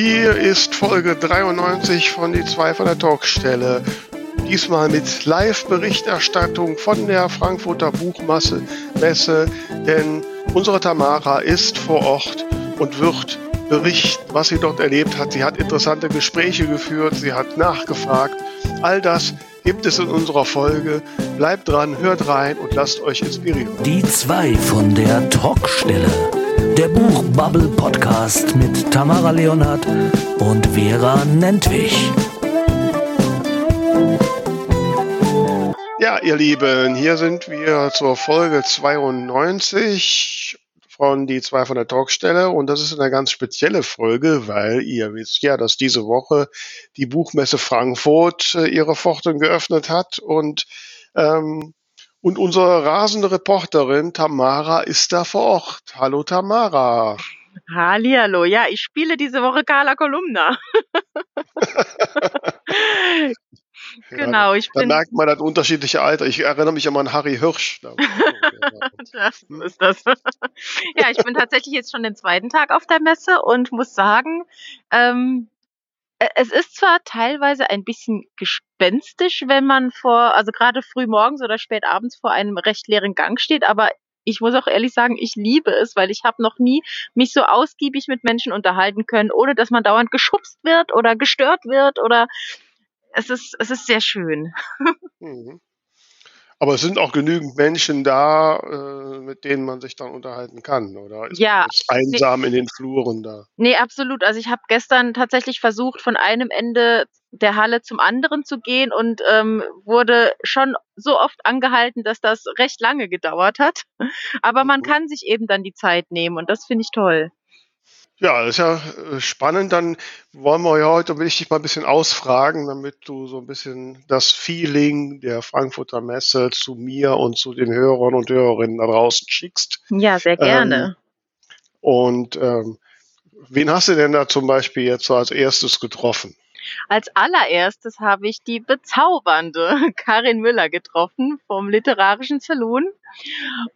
Hier ist Folge 93 von Die zwei von der Talkstelle. Diesmal mit Live-Berichterstattung von der Frankfurter Buchmesse Messe, denn unsere Tamara ist vor Ort und wird berichten, was sie dort erlebt hat. Sie hat interessante Gespräche geführt, sie hat nachgefragt. All das gibt es in unserer Folge. Bleibt dran, hört rein und lasst euch inspirieren. Die zwei von der Talkstelle. Der Buchbubble Podcast mit Tamara Leonhardt und Vera Nentwich. Ja, ihr Lieben, hier sind wir zur Folge 92 von Die zwei von der Talkstelle und das ist eine ganz spezielle Folge, weil ihr wisst ja, dass diese Woche die Buchmesse Frankfurt äh, ihre Pforten geöffnet hat und ähm, und unsere rasende Reporterin Tamara ist da vor Ort. Hallo Tamara. Hallihallo. Ja, ich spiele diese Woche Carla Kolumna. genau, ich bin. Da merkt man das unterschiedliche Alter. Ich erinnere mich immer an Harry Hirsch. das ist das. ja, ich bin tatsächlich jetzt schon den zweiten Tag auf der Messe und muss sagen, ähm, äh, es ist zwar teilweise ein bisschen gespenstisch, wenn man vor, also gerade früh morgens oder spät abends vor einem recht leeren Gang steht, aber ich muss auch ehrlich sagen, ich liebe es, weil ich habe noch nie mich so ausgiebig mit Menschen unterhalten können, ohne dass man dauernd geschubst wird oder gestört wird oder es ist, es ist sehr schön. Mhm. Aber es sind auch genügend Menschen da, äh, mit denen man sich dann unterhalten kann, oder? Ist ja. einsam nee, in den Fluren da? Nee, absolut. Also ich habe gestern tatsächlich versucht, von einem Ende der Halle zum anderen zu gehen und ähm, wurde schon so oft angehalten, dass das recht lange gedauert hat. Aber man mhm. kann sich eben dann die Zeit nehmen und das finde ich toll. Ja, das ist ja äh, spannend. Dann wollen wir ja heute, will ich dich mal ein bisschen ausfragen, damit du so ein bisschen das Feeling der Frankfurter Messe zu mir und zu den Hörern und Hörerinnen da draußen schickst. Ja, sehr gerne. Ähm, und ähm, wen hast du denn da zum Beispiel jetzt so als erstes getroffen? Als allererstes habe ich die bezaubernde Karin Müller getroffen vom Literarischen Saloon.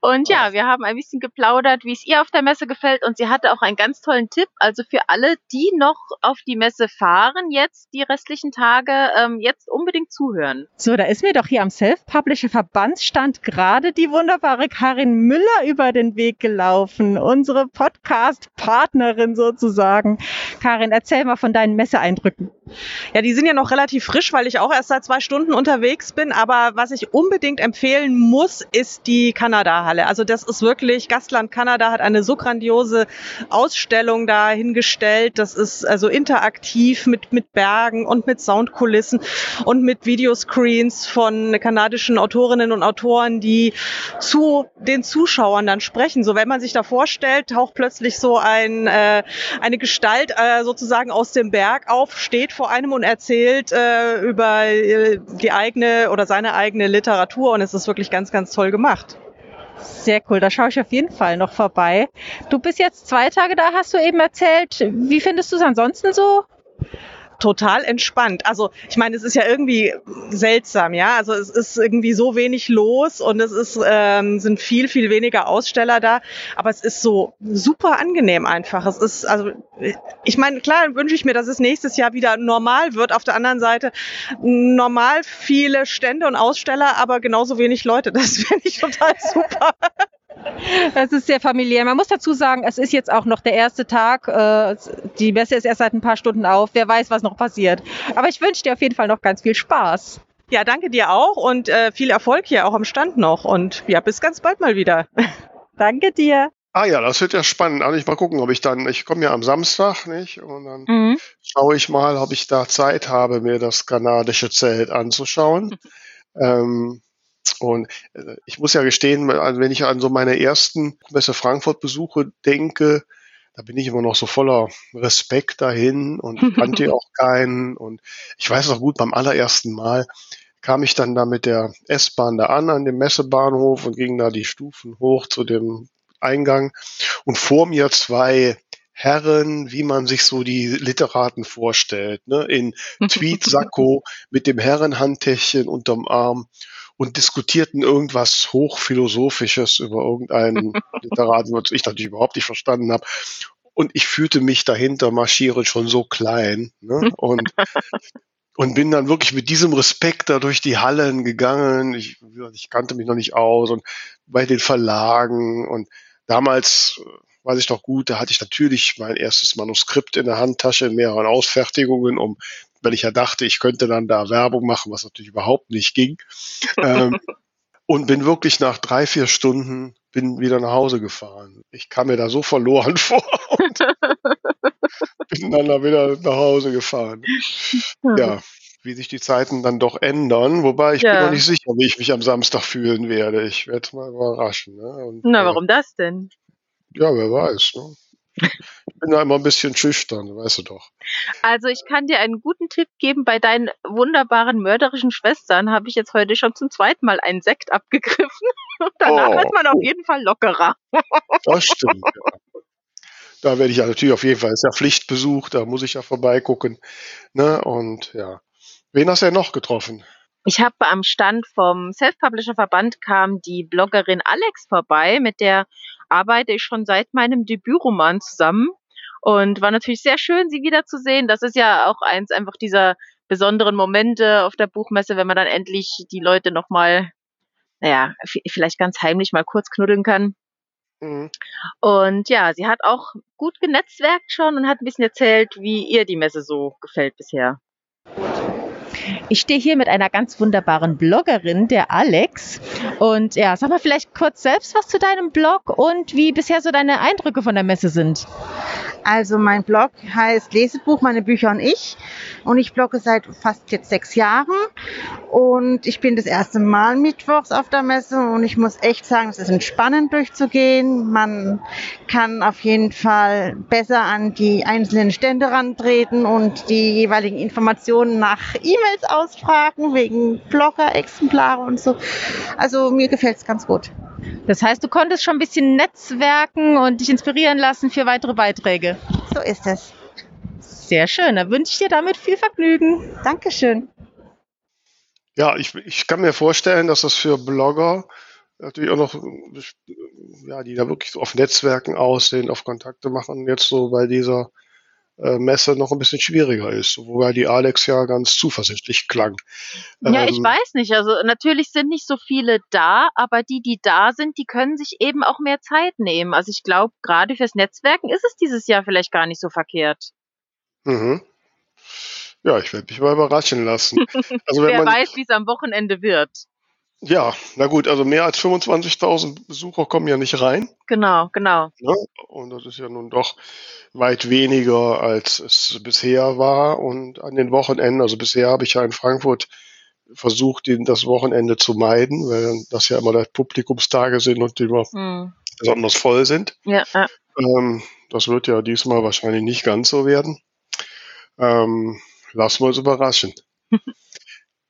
Und ja, wir haben ein bisschen geplaudert, wie es ihr auf der Messe gefällt. Und sie hatte auch einen ganz tollen Tipp. Also für alle, die noch auf die Messe fahren, jetzt die restlichen Tage, ähm, jetzt unbedingt zuhören. So, da ist mir doch hier am Self-Publisher Verbandsstand gerade die wunderbare Karin Müller über den Weg gelaufen. Unsere Podcast-Partnerin sozusagen. Karin, erzähl mal von deinen Messeeindrücken. Ja, die sind ja noch relativ frisch, weil ich auch erst seit zwei Stunden unterwegs bin. Aber was ich unbedingt empfehlen muss, ist die Kanada-Halle. Also das ist wirklich, Gastland Kanada hat eine so grandiose Ausstellung da hingestellt. Das ist also interaktiv mit, mit Bergen und mit Soundkulissen und mit Videoscreens von kanadischen Autorinnen und Autoren, die zu den Zuschauern dann sprechen. So wenn man sich da vorstellt, taucht plötzlich so ein, äh, eine Gestalt äh, sozusagen aus dem Berg auf, steht vor einem und erzählt äh, über äh, die eigene oder seine eigene Literatur und es ist wirklich ganz, ganz toll gemacht. Sehr cool, da schaue ich auf jeden Fall noch vorbei. Du bist jetzt zwei Tage da, hast du eben erzählt. Wie findest du es ansonsten so? Total entspannt. Also ich meine, es ist ja irgendwie seltsam, ja. Also es ist irgendwie so wenig los und es ist, ähm, sind viel, viel weniger Aussteller da. Aber es ist so super angenehm einfach. Es ist, also ich meine, klar wünsche ich mir, dass es nächstes Jahr wieder normal wird. Auf der anderen Seite normal viele Stände und Aussteller, aber genauso wenig Leute. Das finde ich total super. Es ist sehr familiär. Man muss dazu sagen, es ist jetzt auch noch der erste Tag. Äh, die Messe ist erst seit ein paar Stunden auf. Wer weiß, was noch passiert. Aber ich wünsche dir auf jeden Fall noch ganz viel Spaß. Ja, danke dir auch und äh, viel Erfolg hier auch am Stand noch. Und ja, bis ganz bald mal wieder. danke dir. Ah ja, das wird ja spannend. Also ich mal gucken, ob ich dann, ich komme ja am Samstag, nicht? Und dann mhm. schaue ich mal, ob ich da Zeit habe, mir das kanadische Zelt anzuschauen. ähm, und äh, ich muss ja gestehen, also wenn ich an so meine ersten Messe Frankfurt Besuche denke, da bin ich immer noch so voller Respekt dahin und kannte auch keinen. Und ich weiß noch gut, beim allerersten Mal kam ich dann da mit der S-Bahn da an, an dem Messebahnhof und ging da die Stufen hoch zu dem Eingang. Und vor mir zwei Herren, wie man sich so die Literaten vorstellt, ne? in Tweetsacko mit dem Herrenhandtäschchen unterm Arm und diskutierten irgendwas Hochphilosophisches über irgendeinen Literaten, was ich natürlich überhaupt nicht verstanden habe. und ich fühlte mich dahinter marschieren schon so klein. Ne? Und, und bin dann wirklich mit diesem Respekt da durch die Hallen gegangen. Ich, ich kannte mich noch nicht aus und bei den Verlagen und damals äh, weiß ich noch gut, da hatte ich natürlich mein erstes Manuskript in der Handtasche in mehreren Ausfertigungen, um, weil ich ja dachte, ich könnte dann da Werbung machen, was natürlich überhaupt nicht ging. ähm, und bin wirklich nach drei, vier Stunden bin wieder nach Hause gefahren. Ich kam mir da so verloren vor und bin dann da wieder nach Hause gefahren. Ja, wie sich die Zeiten dann doch ändern. Wobei ich ja. bin noch nicht sicher, wie ich mich am Samstag fühlen werde. Ich werde es mal überraschen. Ne? Und, Na, äh, warum das denn? Ja, wer weiß. Ne? Ich bin da immer ein bisschen schüchtern, weißt du doch. Also ich kann dir einen guten Tipp geben. Bei deinen wunderbaren mörderischen Schwestern habe ich jetzt heute schon zum zweiten Mal einen Sekt abgegriffen. Danach oh. wird man auf jeden Fall lockerer. Das stimmt. Ja. Da werde ich ja natürlich auf jeden Fall, ist ja Pflichtbesuch, da muss ich ja vorbeigucken. Ne? Und ja. Wen hast du denn noch getroffen? Ich habe am Stand vom Self-Publisher-Verband kam die Bloggerin Alex vorbei, mit der arbeite ich schon seit meinem Debütroman zusammen und war natürlich sehr schön, sie wiederzusehen. Das ist ja auch eins einfach dieser besonderen Momente auf der Buchmesse, wenn man dann endlich die Leute nochmal, naja, vielleicht ganz heimlich mal kurz knuddeln kann. Mhm. Und ja, sie hat auch gut genetzwerkt schon und hat ein bisschen erzählt, wie ihr die Messe so gefällt bisher. Ich stehe hier mit einer ganz wunderbaren Bloggerin, der Alex. Und ja, sag mal vielleicht kurz selbst was zu deinem Blog und wie bisher so deine Eindrücke von der Messe sind. Also mein Blog heißt Lesebuch, meine Bücher und ich. Und ich blogge seit fast jetzt sechs Jahren. Und ich bin das erste Mal mittwochs auf der Messe. Und ich muss echt sagen, es ist entspannend durchzugehen. Man kann auf jeden Fall besser an die einzelnen Stände rantreten und die jeweiligen Informationen nach E-Mails ausfragen, wegen Blogger-Exemplare und so. Also mir gefällt es ganz gut. Das heißt, du konntest schon ein bisschen netzwerken und dich inspirieren lassen für weitere Beiträge. So ist es. Sehr schön. Dann wünsche ich dir damit viel Vergnügen. Dankeschön. Ja, ich, ich kann mir vorstellen, dass das für Blogger natürlich auch noch, ja, die da wirklich so auf Netzwerken aussehen, auf Kontakte machen, jetzt so bei dieser äh, Messe noch ein bisschen schwieriger ist, wobei die Alex ja ganz zuversichtlich klang. Ja, ähm, ich weiß nicht. Also natürlich sind nicht so viele da, aber die, die da sind, die können sich eben auch mehr Zeit nehmen. Also ich glaube, gerade fürs Netzwerken ist es dieses Jahr vielleicht gar nicht so verkehrt. Mhm. Ja, ich werde mich mal überraschen lassen. Also, Wer weiß, wie es am Wochenende wird. Ja, na gut, also mehr als 25.000 Besucher kommen ja nicht rein. Genau, genau. Ja, und das ist ja nun doch weit weniger, als es bisher war. Und an den Wochenenden, also bisher habe ich ja in Frankfurt versucht, das Wochenende zu meiden, weil das ja immer Publikumstage sind und die immer hm. besonders voll sind. Ja. Ähm, das wird ja diesmal wahrscheinlich nicht ganz so werden. Ähm, lassen wir uns überraschen.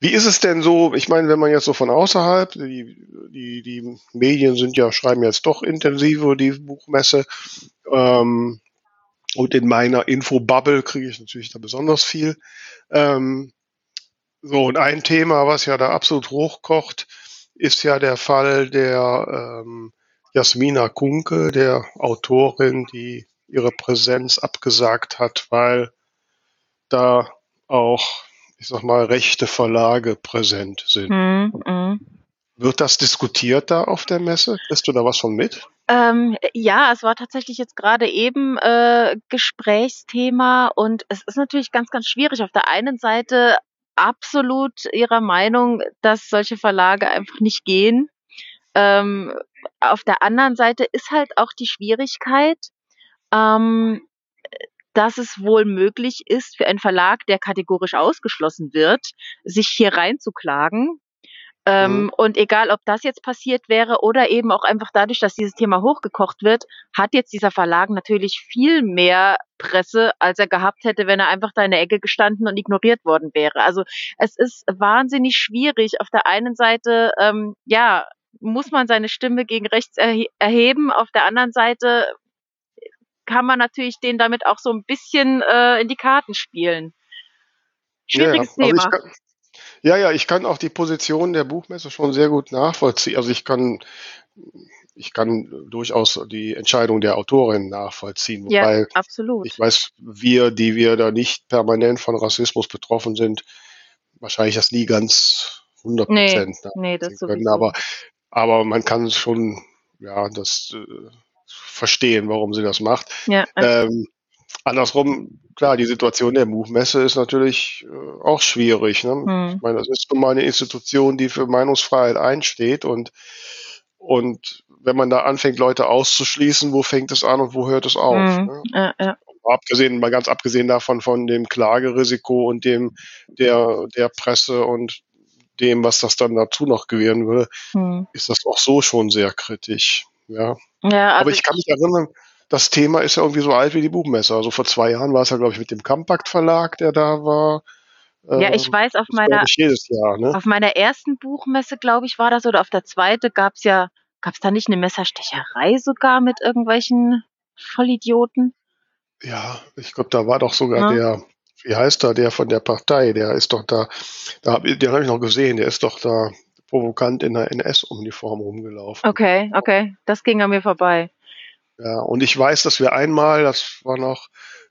Wie ist es denn so? Ich meine, wenn man jetzt so von außerhalb, die, die, die Medien sind ja, schreiben jetzt doch intensiver die Buchmesse. Ähm, und in meiner Infobubble kriege ich natürlich da besonders viel. Ähm, so, und ein Thema, was ja da absolut hochkocht, ist ja der Fall der ähm, Jasmina Kunke, der Autorin, die ihre Präsenz abgesagt hat, weil da auch ich sag mal, rechte Verlage präsent sind. Mhm. Wird das diskutiert da auf der Messe? Kriegst du da was von mit? Ähm, ja, es war tatsächlich jetzt gerade eben äh, Gesprächsthema und es ist natürlich ganz, ganz schwierig. Auf der einen Seite absolut ihrer Meinung, dass solche Verlage einfach nicht gehen. Ähm, auf der anderen Seite ist halt auch die Schwierigkeit, ähm, dass es wohl möglich ist, für einen Verlag, der kategorisch ausgeschlossen wird, sich hier reinzuklagen. Ähm, mhm. Und egal, ob das jetzt passiert wäre oder eben auch einfach dadurch, dass dieses Thema hochgekocht wird, hat jetzt dieser Verlag natürlich viel mehr Presse, als er gehabt hätte, wenn er einfach da in der Ecke gestanden und ignoriert worden wäre. Also es ist wahnsinnig schwierig. Auf der einen Seite, ähm, ja, muss man seine Stimme gegen rechts erhe erheben. Auf der anderen Seite kann man natürlich den damit auch so ein bisschen äh, in die Karten spielen. Schwieriges ja, Thema. Kann, ja, ja, ich kann auch die Position der Buchmesse schon sehr gut nachvollziehen. Also ich kann ich kann durchaus die Entscheidung der Autorin nachvollziehen. Ja, wobei absolut. Ich weiß, wir, die wir da nicht permanent von Rassismus betroffen sind, wahrscheinlich das nie ganz 100 Prozent nee, nee, das können. Aber, aber man kann schon, ja, das äh, verstehen, warum sie das macht. Ja, ähm, andersrum, klar, die Situation der Buchmesse ist natürlich äh, auch schwierig. Ne? Hm. Ich meine, das ist nun mal eine Institution, die für Meinungsfreiheit einsteht und und wenn man da anfängt, Leute auszuschließen, wo fängt es an und wo hört es auf? Mhm. Ne? Ja, ja. Abgesehen, mal ganz abgesehen davon von dem Klagerisiko und dem der der Presse und dem, was das dann dazu noch gewähren würde, mhm. ist das auch so schon sehr kritisch. Ja. Ja also Aber ich kann mich erinnern, das Thema ist ja irgendwie so alt wie die Buchmesse. Also vor zwei Jahren war es ja, glaube ich, mit dem Compact Verlag, der da war. Ja, ich ähm, weiß, auf meiner, Jahr, ne? auf meiner ersten Buchmesse, glaube ich, war das, oder auf der zweiten gab es ja, gab es da nicht eine Messerstecherei sogar mit irgendwelchen Vollidioten? Ja, ich glaube, da war doch sogar ja. der, wie heißt er, der von der Partei, der ist doch da, da den habe ich noch gesehen, der ist doch da provokant in der NS-Uniform rumgelaufen. Okay, okay, das ging an mir vorbei. Ja, und ich weiß, dass wir einmal, das war noch,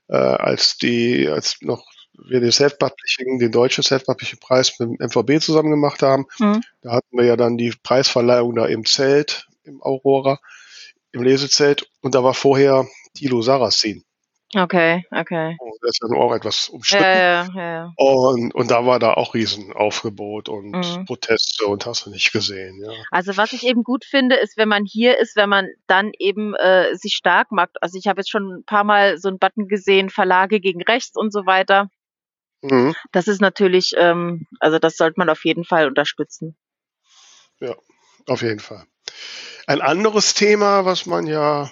äh, als die, als noch wir den Self-Publishing, den deutschen Self-Publishing-Preis mit dem MVB zusammen gemacht haben. Mhm. Da hatten wir ja dann die Preisverleihung da im Zelt, im Aurora, im Lesezelt. Und da war vorher Thilo Sarrazin. Okay, okay. Und das ist ja auch etwas umstritten. Ja, ja, ja. Und, und da war da auch Riesenaufgebot und mhm. Proteste und hast du nicht gesehen. Ja. Also was ich eben gut finde, ist, wenn man hier ist, wenn man dann eben äh, sich stark macht. Also ich habe jetzt schon ein paar Mal so einen Button gesehen, Verlage gegen rechts und so weiter. Mhm. Das ist natürlich, ähm, also das sollte man auf jeden Fall unterstützen. Ja, auf jeden Fall. Ein anderes Thema, was man ja,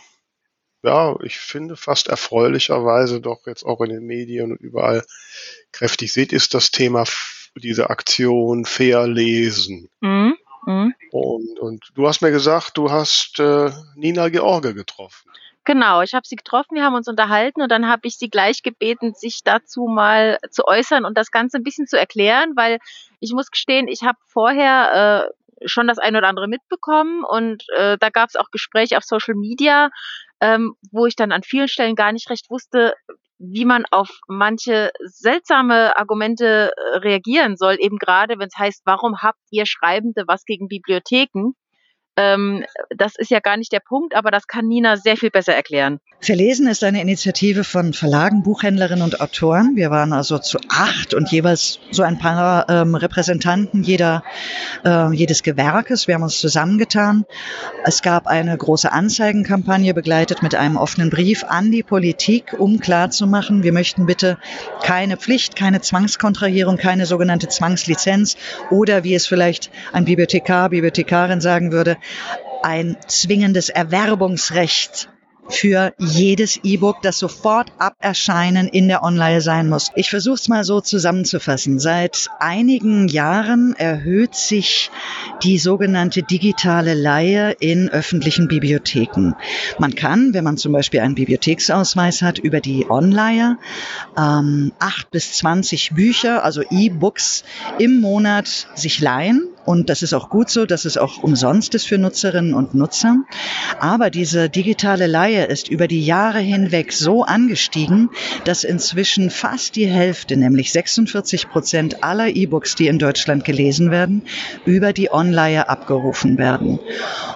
ja, ich finde fast erfreulicherweise doch jetzt auch in den Medien und überall kräftig sieht, ist das Thema diese Aktion Fair Lesen. Mhm. Mhm. Und, und du hast mir gesagt, du hast äh, Nina George getroffen. Genau, ich habe sie getroffen, wir haben uns unterhalten und dann habe ich sie gleich gebeten, sich dazu mal zu äußern und das Ganze ein bisschen zu erklären, weil ich muss gestehen, ich habe vorher äh, schon das ein oder andere mitbekommen und äh, da gab es auch Gespräche auf Social Media, ähm, wo ich dann an vielen Stellen gar nicht recht wusste, wie man auf manche seltsame Argumente äh, reagieren soll, eben gerade wenn es heißt, warum habt ihr Schreibende was gegen Bibliotheken? Ähm, das ist ja gar nicht der Punkt, aber das kann Nina sehr viel besser erklären. Verlesen ist eine Initiative von Verlagen, Buchhändlerinnen und Autoren. Wir waren also zu acht und jeweils so ein paar ähm, Repräsentanten jeder, äh, jedes Gewerkes. Wir haben uns zusammengetan. Es gab eine große Anzeigenkampagne begleitet mit einem offenen Brief an die Politik, um klarzumachen, wir möchten bitte keine Pflicht, keine Zwangskontrahierung, keine sogenannte Zwangslizenz oder wie es vielleicht ein Bibliothekar, Bibliothekarin sagen würde, ein zwingendes Erwerbungsrecht für jedes E-Book, das sofort ab Erscheinen in der Online sein muss. Ich versuche es mal so zusammenzufassen. Seit einigen Jahren erhöht sich die sogenannte digitale Leihe in öffentlichen Bibliotheken. Man kann, wenn man zum Beispiel einen Bibliotheksausweis hat, über die Online ähm, acht bis zwanzig Bücher, also E-Books im Monat sich leihen und das ist auch gut so, dass es auch umsonst ist für Nutzerinnen und Nutzer. Aber diese digitale Leihe ist über die Jahre hinweg so angestiegen, dass inzwischen fast die Hälfte, nämlich 46 Prozent aller E-Books, die in Deutschland gelesen werden, über die Online abgerufen werden.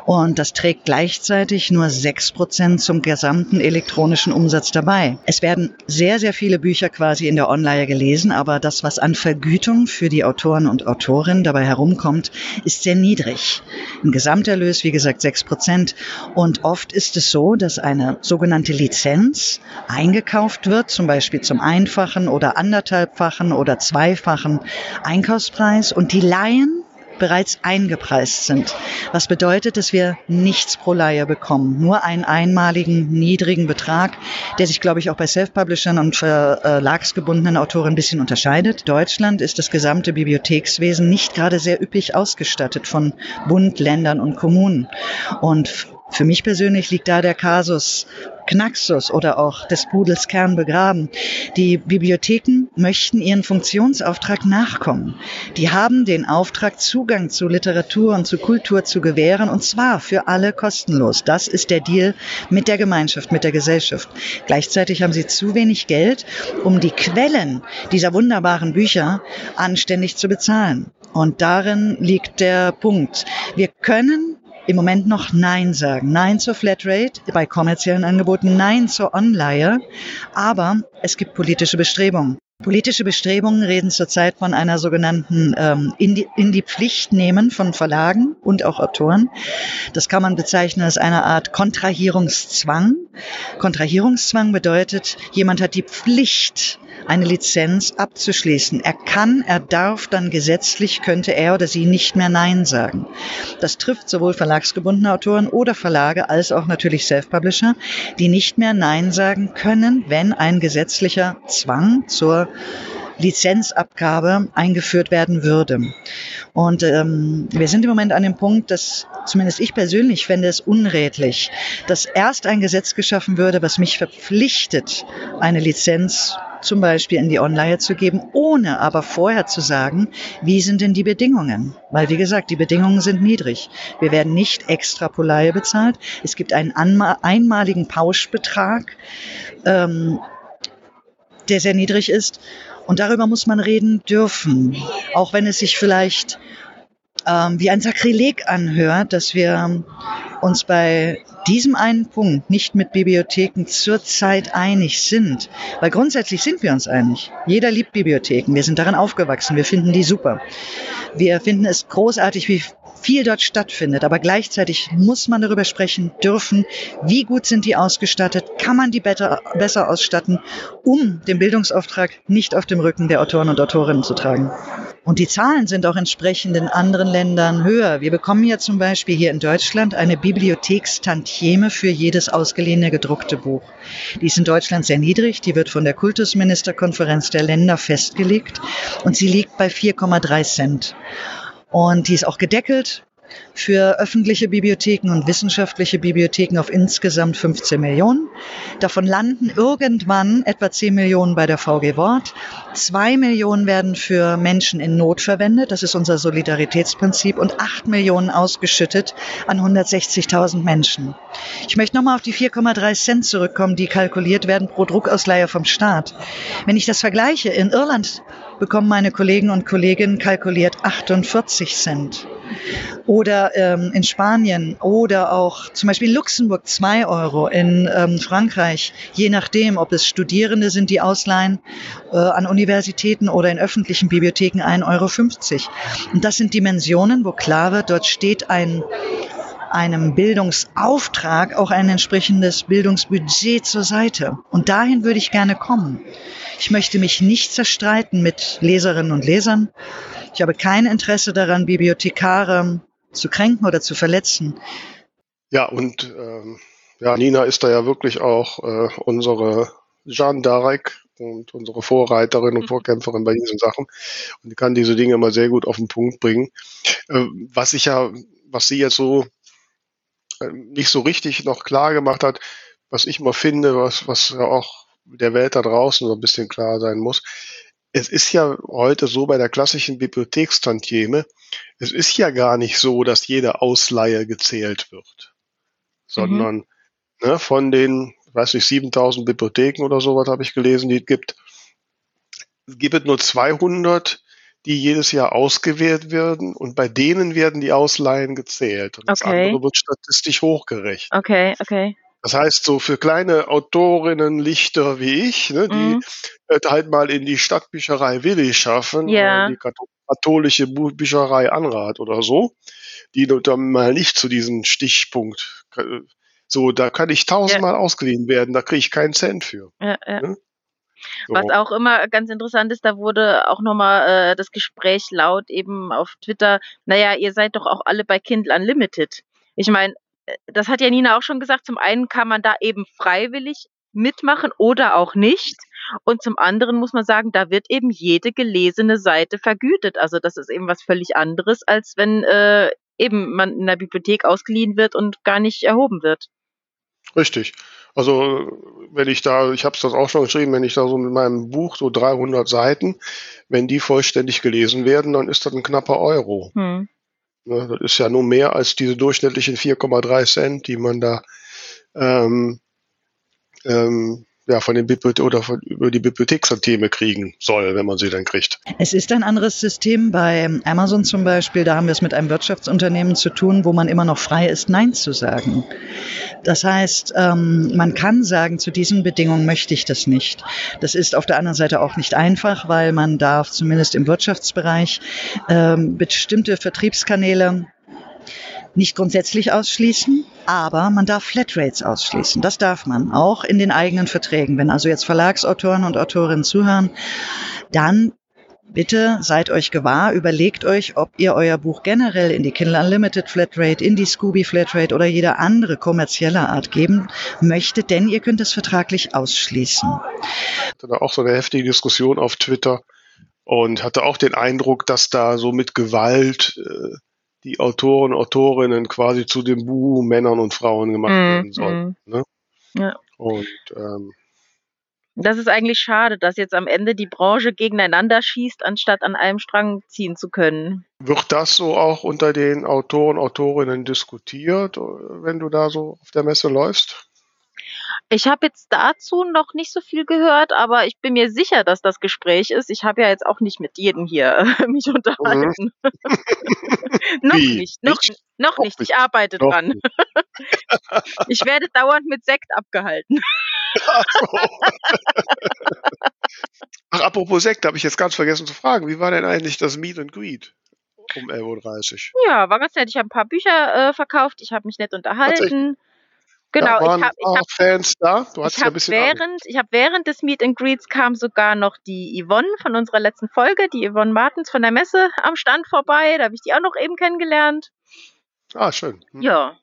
Und das trägt gleichzeitig nur 6 Prozent zum gesamten elektronischen Umsatz dabei. Es werden sehr, sehr viele Bücher quasi in der Online gelesen, aber das, was an Vergütung für die Autoren und Autorinnen dabei herumkommt, kommt, ist sehr niedrig. Im Gesamterlös, wie gesagt, sechs Prozent. Und oft ist es so, dass eine sogenannte Lizenz eingekauft wird, zum Beispiel zum einfachen oder anderthalbfachen oder zweifachen Einkaufspreis und die Laien bereits eingepreist sind. Was bedeutet, dass wir nichts pro Leihe bekommen, nur einen einmaligen niedrigen Betrag, der sich, glaube ich, auch bei Self-Publishern und verlagsgebundenen Autoren ein bisschen unterscheidet. Deutschland ist das gesamte Bibliothekswesen nicht gerade sehr üppig ausgestattet von Bund, Ländern und Kommunen. Und für mich persönlich liegt da der Kasus Knaxus oder auch des Pudels Kern begraben. Die Bibliotheken möchten ihren Funktionsauftrag nachkommen. Die haben den Auftrag, Zugang zu Literatur und zu Kultur zu gewähren, und zwar für alle kostenlos. Das ist der Deal mit der Gemeinschaft, mit der Gesellschaft. Gleichzeitig haben sie zu wenig Geld, um die Quellen dieser wunderbaren Bücher anständig zu bezahlen. Und darin liegt der Punkt. Wir können im Moment noch Nein sagen. Nein zur Flatrate bei kommerziellen Angeboten, Nein zur Online. Aber es gibt politische Bestrebungen. Politische Bestrebungen reden zurzeit von einer sogenannten ähm, in, die, in die Pflicht nehmen von Verlagen und auch Autoren. Das kann man bezeichnen als eine Art Kontrahierungszwang. Kontrahierungszwang bedeutet, jemand hat die Pflicht, eine Lizenz abzuschließen. Er kann, er darf dann gesetzlich, könnte er oder sie nicht mehr Nein sagen. Das trifft sowohl verlagsgebundene Autoren oder Verlage als auch natürlich Self-Publisher, die nicht mehr Nein sagen können, wenn ein gesetzlicher Zwang zur Lizenzabgabe eingeführt werden würde. Und ähm, wir sind im Moment an dem Punkt, dass zumindest ich persönlich fände es unredlich, dass erst ein Gesetz geschaffen würde, was mich verpflichtet, eine Lizenz zum Beispiel in die Online zu geben, ohne aber vorher zu sagen, wie sind denn die Bedingungen? Weil, wie gesagt, die Bedingungen sind niedrig. Wir werden nicht extra Polaie bezahlt. Es gibt einen einmaligen Pauschbetrag, ähm, der sehr niedrig ist. Und darüber muss man reden dürfen, auch wenn es sich vielleicht ähm, wie ein Sakrileg anhört, dass wir uns bei diesem einen Punkt nicht mit Bibliotheken zurzeit einig sind. Weil grundsätzlich sind wir uns einig. Jeder liebt Bibliotheken. Wir sind daran aufgewachsen. Wir finden die super. Wir finden es großartig, wie viel dort stattfindet. Aber gleichzeitig muss man darüber sprechen dürfen, wie gut sind die ausgestattet, kann man die better, besser ausstatten, um den Bildungsauftrag nicht auf dem Rücken der Autoren und Autorinnen zu tragen. Und die Zahlen sind auch entsprechend in anderen Ländern höher. Wir bekommen ja zum Beispiel hier in Deutschland eine Bibliothekstantieme für jedes ausgeliehene gedruckte Buch. Die ist in Deutschland sehr niedrig. Die wird von der Kultusministerkonferenz der Länder festgelegt und sie liegt bei 4,3 Cent. Und die ist auch gedeckelt für öffentliche Bibliotheken und wissenschaftliche Bibliotheken auf insgesamt 15 Millionen. Davon landen irgendwann etwa 10 Millionen bei der VG Wort. Zwei Millionen werden für Menschen in Not verwendet. Das ist unser Solidaritätsprinzip und acht Millionen ausgeschüttet an 160.000 Menschen. Ich möchte nochmal auf die 4,3 Cent zurückkommen, die kalkuliert werden pro Druckausleihe vom Staat. Wenn ich das vergleiche, in Irland bekommen meine Kollegen und Kolleginnen kalkuliert 48 Cent. Oder ähm, in Spanien oder auch zum Beispiel in Luxemburg 2 Euro, in ähm, Frankreich, je nachdem, ob es Studierende sind, die ausleihen äh, an Universitäten oder in öffentlichen Bibliotheken 1,50 Euro. Und das sind Dimensionen, wo klar wird, dort steht ein einem Bildungsauftrag auch ein entsprechendes Bildungsbudget zur Seite. Und dahin würde ich gerne kommen. Ich möchte mich nicht zerstreiten mit Leserinnen und Lesern. Ich habe kein Interesse daran, Bibliothekare zu kränken oder zu verletzen. Ja, und ähm, ja, Nina ist da ja wirklich auch äh, unsere Jeanne d'Arc und unsere Vorreiterin und mhm. Vorkämpferin bei diesen Sachen und die kann diese Dinge immer sehr gut auf den Punkt bringen. Äh, was ich ja, was sie jetzt so nicht so richtig noch klar gemacht hat, was ich mal finde, was, was ja auch der Welt da draußen so ein bisschen klar sein muss. Es ist ja heute so bei der klassischen Bibliothekstantieme, es ist ja gar nicht so, dass jede Ausleihe gezählt wird, sondern mhm. ne, von den, weiß ich, 7000 Bibliotheken oder sowas habe ich gelesen, die es gibt, gibt es nur 200, die jedes Jahr ausgewählt werden und bei denen werden die Ausleihen gezählt und das okay. andere wird statistisch hochgerechnet. Okay, okay. Das heißt, so für kleine Autorinnen, Lichter wie ich, ne, die mhm. halt mal in die Stadtbücherei Willi schaffen, ja. die katholische Bücherei Anrat oder so, die dann mal nicht zu diesem Stichpunkt, so, da kann ich tausendmal ja. ausgeliehen werden, da kriege ich keinen Cent für. Ja, ja. Ne? Was auch immer ganz interessant ist, da wurde auch nochmal äh, das Gespräch laut eben auf Twitter, naja, ihr seid doch auch alle bei Kindle Unlimited. Ich meine, äh, das hat ja Nina auch schon gesagt, zum einen kann man da eben freiwillig mitmachen oder auch nicht. Und zum anderen muss man sagen, da wird eben jede gelesene Seite vergütet. Also das ist eben was völlig anderes, als wenn äh, eben man in der Bibliothek ausgeliehen wird und gar nicht erhoben wird. Richtig. Also wenn ich da, ich habe es das auch schon geschrieben, wenn ich da so mit meinem Buch so 300 Seiten, wenn die vollständig gelesen werden, dann ist das ein knapper Euro. Hm. Ne, das ist ja nur mehr als diese durchschnittlichen 4,3 Cent, die man da ähm, ähm, ja, von den Bibliothek oder von, über die Bibliothekssysteme kriegen soll, wenn man sie dann kriegt. Es ist ein anderes System bei Amazon zum Beispiel. Da haben wir es mit einem Wirtschaftsunternehmen zu tun, wo man immer noch frei ist, Nein zu sagen. Das heißt, ähm, man kann sagen, zu diesen Bedingungen möchte ich das nicht. Das ist auf der anderen Seite auch nicht einfach, weil man darf zumindest im Wirtschaftsbereich ähm, bestimmte Vertriebskanäle nicht grundsätzlich ausschließen, aber man darf Flatrates ausschließen. Das darf man, auch in den eigenen Verträgen. Wenn also jetzt Verlagsautoren und Autorinnen zuhören, dann bitte seid euch gewahr, überlegt euch, ob ihr euer Buch generell in die Kindle Unlimited Flatrate, in die Scooby Flatrate oder jede andere kommerzielle Art geben möchtet, denn ihr könnt es vertraglich ausschließen. Ich hatte da auch so eine heftige Diskussion auf Twitter und hatte auch den Eindruck, dass da so mit Gewalt äh, die Autoren, Autorinnen quasi zu den Buhu-Männern und Frauen gemacht mm, werden sollen. Mm. Ne? Ja. Und ähm, das ist eigentlich schade, dass jetzt am Ende die Branche gegeneinander schießt, anstatt an einem Strang ziehen zu können. Wird das so auch unter den Autoren, Autorinnen diskutiert, wenn du da so auf der Messe läufst? Ich habe jetzt dazu noch nicht so viel gehört, aber ich bin mir sicher, dass das Gespräch ist. Ich habe ja jetzt auch nicht mit jedem hier mich unterhalten. Mhm. noch nicht, noch, nicht? noch nicht. Ich arbeite noch dran. ich werde dauernd mit Sekt abgehalten. Ach, so. Ach apropos Sekt, habe ich jetzt ganz vergessen zu fragen. Wie war denn eigentlich das Meet and Greet? Um 11.30 Uhr. Ja, war ganz nett. Ich habe ein paar Bücher äh, verkauft, ich habe mich nett unterhalten. Genau, da waren ich habe ich hab, Fans da. Du hast ich habe während, ich habe während des Meet and Greets kam sogar noch die Yvonne von unserer letzten Folge, die Yvonne Martens von der Messe am Stand vorbei. Da habe ich die auch noch eben kennengelernt. Ah, schön. Hm. Ja.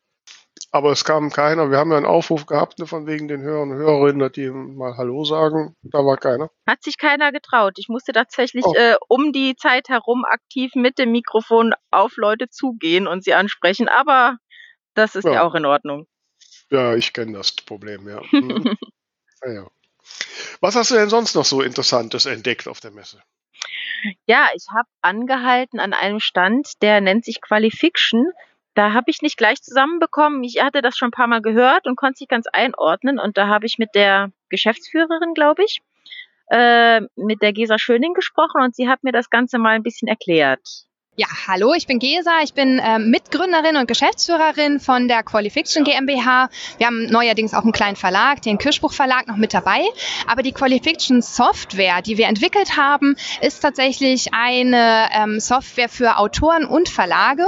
Aber es kam keiner. Wir haben ja einen Aufruf gehabt ne, von wegen den Hörern und Hörerinnen, dass die mal Hallo sagen. Da war keiner. Hat sich keiner getraut. Ich musste tatsächlich oh. äh, um die Zeit herum aktiv mit dem Mikrofon auf Leute zugehen und sie ansprechen. Aber das ist ja, ja auch in Ordnung. Ja, ich kenne das Problem, ja. Mhm. ja. Was hast du denn sonst noch so Interessantes entdeckt auf der Messe? Ja, ich habe angehalten an einem Stand, der nennt sich Qualifiction. Da habe ich nicht gleich zusammenbekommen. Ich hatte das schon ein paar Mal gehört und konnte sich ganz einordnen. Und da habe ich mit der Geschäftsführerin, glaube ich, äh, mit der Gesa Schöning gesprochen und sie hat mir das Ganze mal ein bisschen erklärt. Ja, hallo, ich bin Gesa, ich bin äh, Mitgründerin und Geschäftsführerin von der Qualifiction GmbH. Wir haben neuerdings auch einen kleinen Verlag, den Kirschbuch Verlag, noch mit dabei. Aber die Qualifiction Software, die wir entwickelt haben, ist tatsächlich eine ähm, Software für Autoren und Verlage.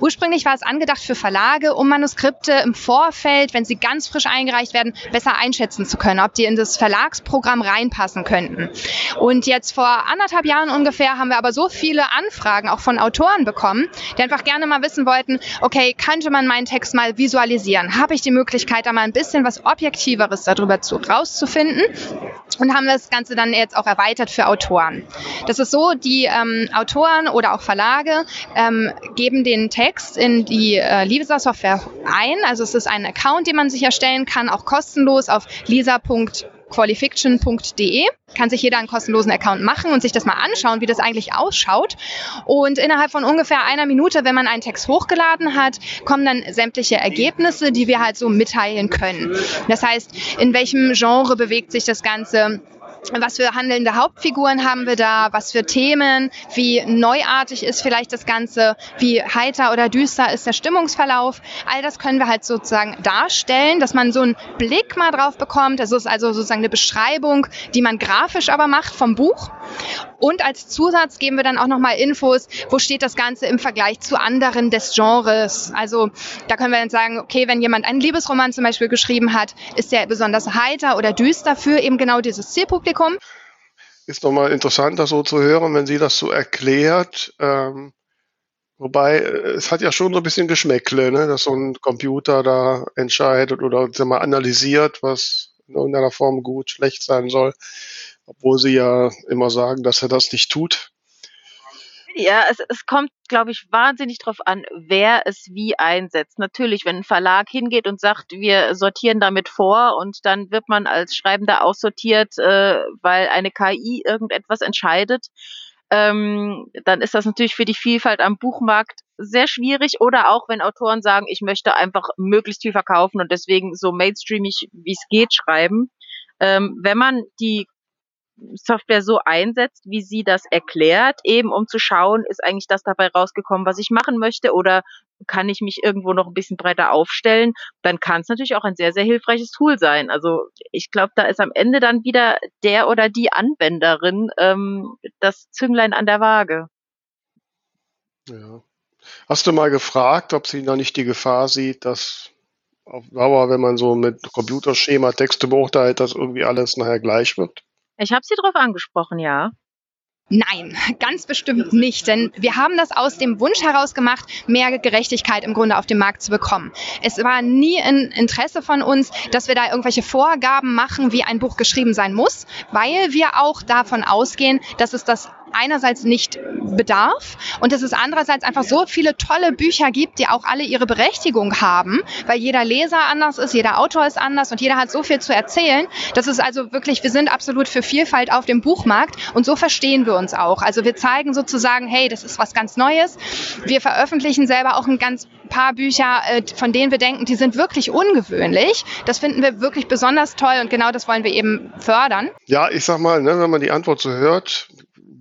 Ursprünglich war es angedacht für Verlage, um Manuskripte im Vorfeld, wenn sie ganz frisch eingereicht werden, besser einschätzen zu können, ob die in das Verlagsprogramm reinpassen könnten. Und jetzt vor anderthalb Jahren ungefähr haben wir aber so viele Anfragen auch von von Autoren bekommen, die einfach gerne mal wissen wollten, okay, könnte man meinen Text mal visualisieren? Habe ich die Möglichkeit, da mal ein bisschen was Objektiveres darüber zu, rauszufinden? Und haben das Ganze dann jetzt auch erweitert für Autoren. Das ist so, die ähm, Autoren oder auch Verlage ähm, geben den Text in die äh, Lisa-Software ein. Also es ist ein Account, den man sich erstellen kann, auch kostenlos auf lisa.com qualifiction.de. Kann sich jeder einen kostenlosen Account machen und sich das mal anschauen, wie das eigentlich ausschaut. Und innerhalb von ungefähr einer Minute, wenn man einen Text hochgeladen hat, kommen dann sämtliche Ergebnisse, die wir halt so mitteilen können. Das heißt, in welchem Genre bewegt sich das Ganze? Was für handelnde Hauptfiguren haben wir da, was für Themen, wie neuartig ist vielleicht das Ganze, wie heiter oder düster ist der Stimmungsverlauf. All das können wir halt sozusagen darstellen, dass man so einen Blick mal drauf bekommt. Das ist also sozusagen eine Beschreibung, die man grafisch aber macht vom Buch. Und als Zusatz geben wir dann auch nochmal Infos, wo steht das Ganze im Vergleich zu anderen des Genres. Also da können wir dann sagen, okay, wenn jemand einen Liebesroman zum Beispiel geschrieben hat, ist der besonders heiter oder düster für eben genau dieses Zielpublikum. Ist nochmal interessant, das so zu hören, wenn sie das so erklärt. Ähm, wobei, äh, es hat ja schon so ein bisschen Geschmäckle, ne? dass so ein Computer da entscheidet oder mal analysiert, was in irgendeiner Form gut, schlecht sein soll obwohl sie ja immer sagen, dass er das nicht tut. Ja, es, es kommt, glaube ich, wahnsinnig drauf an, wer es wie einsetzt. Natürlich, wenn ein Verlag hingeht und sagt, wir sortieren damit vor und dann wird man als Schreibender aussortiert, äh, weil eine KI irgendetwas entscheidet, ähm, dann ist das natürlich für die Vielfalt am Buchmarkt sehr schwierig. Oder auch, wenn Autoren sagen, ich möchte einfach möglichst viel verkaufen und deswegen so mainstreamig, wie es geht, schreiben. Ähm, wenn man die Software so einsetzt, wie sie das erklärt, eben um zu schauen, ist eigentlich das dabei rausgekommen, was ich machen möchte oder kann ich mich irgendwo noch ein bisschen breiter aufstellen, dann kann es natürlich auch ein sehr, sehr hilfreiches Tool sein. Also ich glaube, da ist am Ende dann wieder der oder die Anwenderin ähm, das Zünglein an der Waage. Ja. Hast du mal gefragt, ob sie da nicht die Gefahr sieht, dass auf Dauer, wenn man so mit Computerschema Texte beurteilt, dass irgendwie alles nachher gleich wird? Ich habe sie darauf angesprochen, ja. Nein, ganz bestimmt nicht, denn wir haben das aus dem Wunsch heraus gemacht, mehr Gerechtigkeit im Grunde auf dem Markt zu bekommen. Es war nie ein Interesse von uns, dass wir da irgendwelche Vorgaben machen, wie ein Buch geschrieben sein muss, weil wir auch davon ausgehen, dass es das einerseits nicht bedarf und dass es andererseits einfach so viele tolle Bücher gibt, die auch alle ihre Berechtigung haben, weil jeder Leser anders ist, jeder Autor ist anders und jeder hat so viel zu erzählen. Das ist also wirklich, wir sind absolut für Vielfalt auf dem Buchmarkt und so verstehen wir uns auch. Also wir zeigen sozusagen, hey, das ist was ganz Neues. Wir veröffentlichen selber auch ein ganz paar Bücher, äh, von denen wir denken, die sind wirklich ungewöhnlich. Das finden wir wirklich besonders toll und genau das wollen wir eben fördern. Ja, ich sag mal, ne, wenn man die Antwort so hört,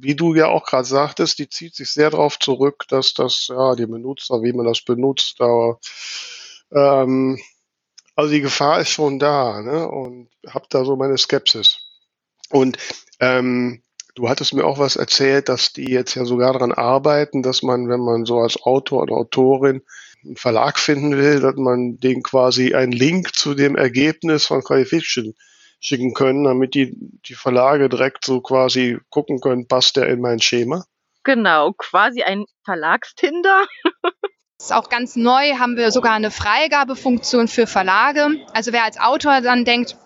wie du ja auch gerade sagtest, die zieht sich sehr darauf zurück, dass das, ja, die Benutzer, wie man das benutzt, aber ähm, also die Gefahr ist schon da, ne? Und hab da so meine Skepsis. Und ähm, du hattest mir auch was erzählt, dass die jetzt ja sogar daran arbeiten, dass man, wenn man so als Autor oder Autorin einen Verlag finden will, dass man den quasi einen Link zu dem Ergebnis von Qualification schicken können, damit die, die Verlage direkt so quasi gucken können, passt der in mein Schema? Genau, quasi ein Verlagstinder. Das ist auch ganz neu, haben wir sogar eine Freigabefunktion für Verlage. Also wer als Autor dann denkt,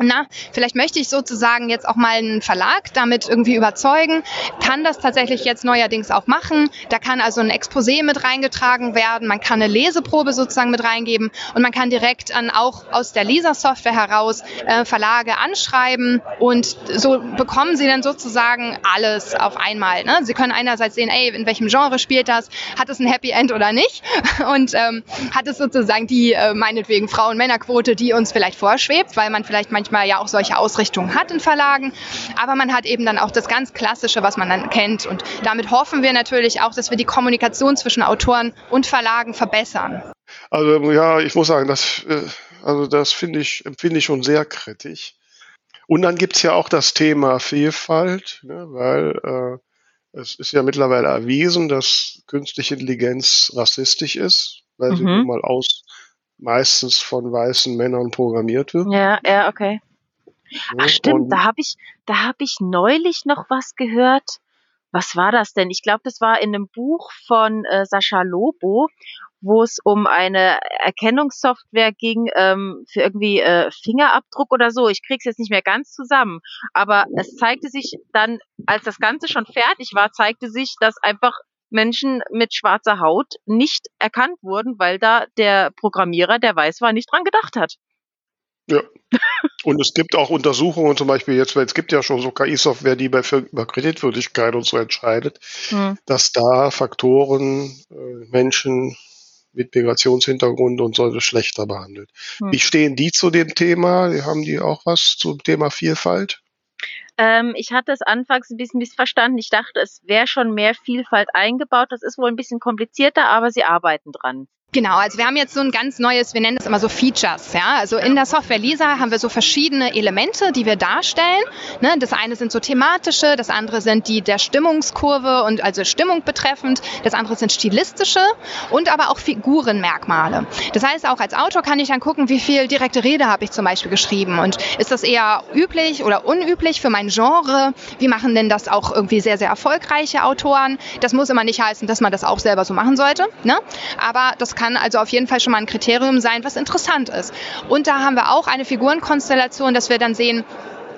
na, vielleicht möchte ich sozusagen jetzt auch mal einen Verlag damit irgendwie überzeugen, kann das tatsächlich jetzt neuerdings auch machen. Da kann also ein Exposé mit reingetragen werden, man kann eine Leseprobe sozusagen mit reingeben und man kann direkt dann auch aus der Lisa-Software heraus äh, Verlage anschreiben und so bekommen sie dann sozusagen alles auf einmal. Ne? Sie können einerseits sehen, ey, in welchem Genre spielt das, hat es ein Happy End oder nicht und ähm, hat es sozusagen die äh, meinetwegen Frauen-Männer-Quote, die uns vielleicht vorschwebt, weil man vielleicht manchmal ja auch solche Ausrichtungen hat in Verlagen. Aber man hat eben dann auch das ganz Klassische, was man dann kennt. Und damit hoffen wir natürlich auch, dass wir die Kommunikation zwischen Autoren und Verlagen verbessern. Also ja, ich muss sagen, das, äh, also das finde ich, empfinde ich schon sehr kritisch. Und dann gibt es ja auch das Thema Vielfalt, ne, weil äh, es ist ja mittlerweile erwiesen, dass künstliche Intelligenz rassistisch ist, weil mhm. sie nun mal aus meistens von weißen Männern programmiert wird. Ja, ja, okay. Ach stimmt, da habe ich, da habe ich neulich noch was gehört. Was war das denn? Ich glaube, das war in einem Buch von äh, Sascha Lobo, wo es um eine Erkennungssoftware ging ähm, für irgendwie äh, Fingerabdruck oder so. Ich krieg's jetzt nicht mehr ganz zusammen, aber es zeigte sich dann, als das Ganze schon fertig war, zeigte sich, dass einfach Menschen mit schwarzer Haut nicht erkannt wurden, weil da der Programmierer, der weiß war, nicht dran gedacht hat. Ja. Und es gibt auch Untersuchungen, zum Beispiel jetzt, weil es gibt ja schon so KI-Software, die bei über Kreditwürdigkeit und so entscheidet, hm. dass da Faktoren äh, Menschen mit Migrationshintergrund und so schlechter behandelt. Hm. Wie stehen die zu dem Thema? Haben die auch was zum Thema Vielfalt? Ähm, ich hatte es anfangs ein bisschen missverstanden. Ich dachte, es wäre schon mehr Vielfalt eingebaut. Das ist wohl ein bisschen komplizierter, aber sie arbeiten dran. Genau, also wir haben jetzt so ein ganz neues, wir nennen es immer so Features. Ja? Also in der Software Lisa haben wir so verschiedene Elemente, die wir darstellen. Ne? Das eine sind so thematische, das andere sind die der Stimmungskurve und also Stimmung betreffend, das andere sind stilistische und aber auch Figurenmerkmale. Das heißt, auch als Autor kann ich dann gucken, wie viel direkte Rede habe ich zum Beispiel geschrieben und ist das eher üblich oder unüblich für mein Genre? Wie machen denn das auch irgendwie sehr, sehr erfolgreiche Autoren? Das muss immer nicht heißen, dass man das auch selber so machen sollte, ne? aber das kann also auf jeden Fall schon mal ein Kriterium sein, was interessant ist. Und da haben wir auch eine Figurenkonstellation, dass wir dann sehen,